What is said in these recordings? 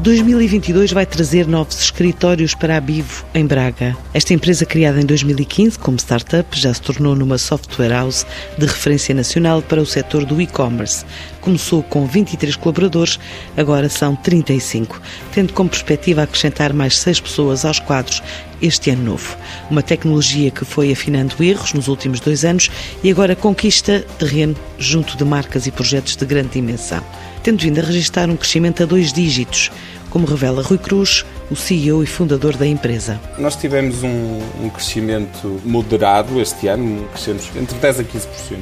2022 vai trazer novos escritórios para a Bivo, em Braga. Esta empresa, criada em 2015 como startup, já se tornou numa software house de referência nacional para o setor do e-commerce. Começou com 23 colaboradores, agora são 35, tendo como perspectiva acrescentar mais seis pessoas aos quadros este ano novo. Uma tecnologia que foi afinando erros nos últimos dois anos e agora conquista terreno junto de marcas e projetos de grande dimensão, tendo vindo a registrar um crescimento a dois dígitos, como revela Rui Cruz, o CEO e fundador da empresa. Nós tivemos um, um crescimento moderado este ano, crescemos entre 10% a 15%.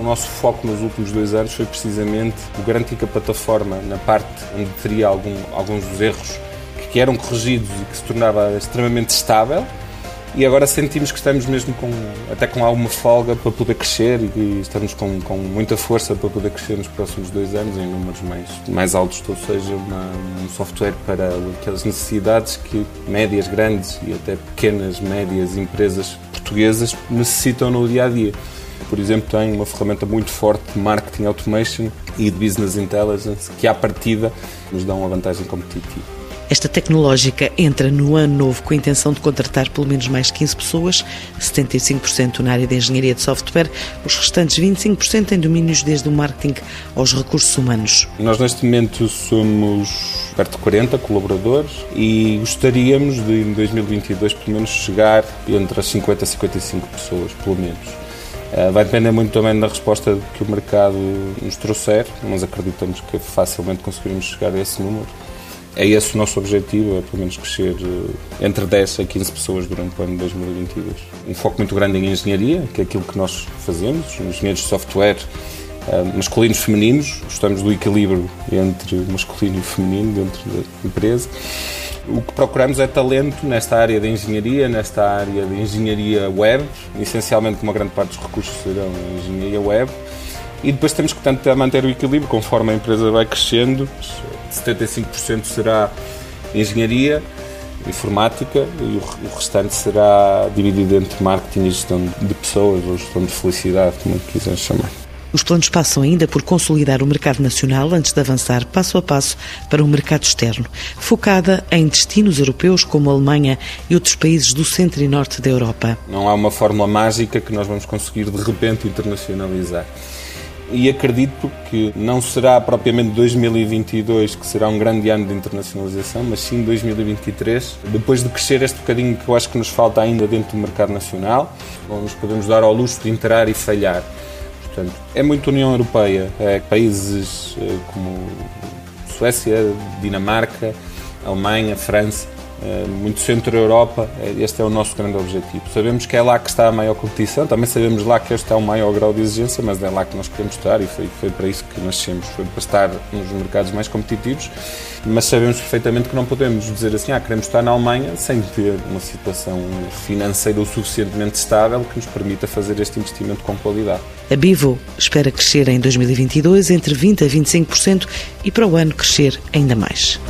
O nosso foco nos últimos dois anos foi precisamente o garantir que a plataforma, na parte onde teria algum, alguns dos erros que eram corrigidos e que se tornava extremamente estável, e agora sentimos que estamos mesmo com, até com alguma folga para poder crescer e estamos com, com muita força para poder crescer nos próximos dois anos em números mais, mais altos, ou seja, uma, um software para aquelas necessidades que médias, grandes e até pequenas, médias empresas portuguesas necessitam no dia a dia. Por exemplo, tem uma ferramenta muito forte de marketing automation e de business intelligence que, à partida, nos dá uma vantagem competitiva. Esta tecnológica entra no ano novo com a intenção de contratar pelo menos mais 15 pessoas, 75% na área de engenharia de software, os restantes 25% em domínios desde o marketing aos recursos humanos. Nós neste momento somos perto de 40 colaboradores e gostaríamos de em 2022 pelo menos chegar entre as 50 e 55 pessoas, pelo menos. Eh, vai depender muito também da resposta que o mercado nos trouxer, mas acreditamos que facilmente conseguiremos chegar a esse número. É esse o nosso objetivo, é pelo menos crescer eh, entre 10 a 15 pessoas durante o ano de 2022. Um foco muito grande em engenharia, que é aquilo que nós fazemos, engenheiros de software eh, masculinos e femininos, gostamos do equilíbrio entre masculino e feminino dentro da empresa. O que procuramos é talento nesta área de engenharia, nesta área de engenharia web, essencialmente uma grande parte dos recursos serão engenharia web, e depois temos que tentar manter o equilíbrio conforme a empresa vai crescendo. 75% será engenharia, informática e o restante será dividido entre marketing e gestão de pessoas ou gestão de felicidade, como quiserem chamar. Os planos passam ainda por consolidar o mercado nacional antes de avançar passo a passo para o mercado externo, focada em destinos europeus como a Alemanha e outros países do centro e norte da Europa. Não há uma fórmula mágica que nós vamos conseguir de repente internacionalizar e acredito que não será propriamente 2022 que será um grande ano de internacionalização, mas sim 2023, depois de crescer este bocadinho que eu acho que nos falta ainda dentro do mercado nacional, nos podemos dar ao luxo de entrar e falhar. Portanto, é muito União Europeia, é países eh, como Suécia, Dinamarca, Alemanha, França, muito centro-Europa, eh, este é o nosso grande objetivo. Sabemos que é lá que está a maior competição, também sabemos lá que este é o maior grau de exigência, mas é lá que nós queremos estar e foi, foi para isso que nascemos, foi para estar nos mercados mais competitivos, mas sabemos perfeitamente que não podemos dizer assim, ah, queremos estar na Alemanha sem ter uma situação financeira o suficientemente estável que nos permita fazer este investimento com qualidade. A Bivo espera crescer em 2022 entre 20% a 25% e para o ano crescer ainda mais.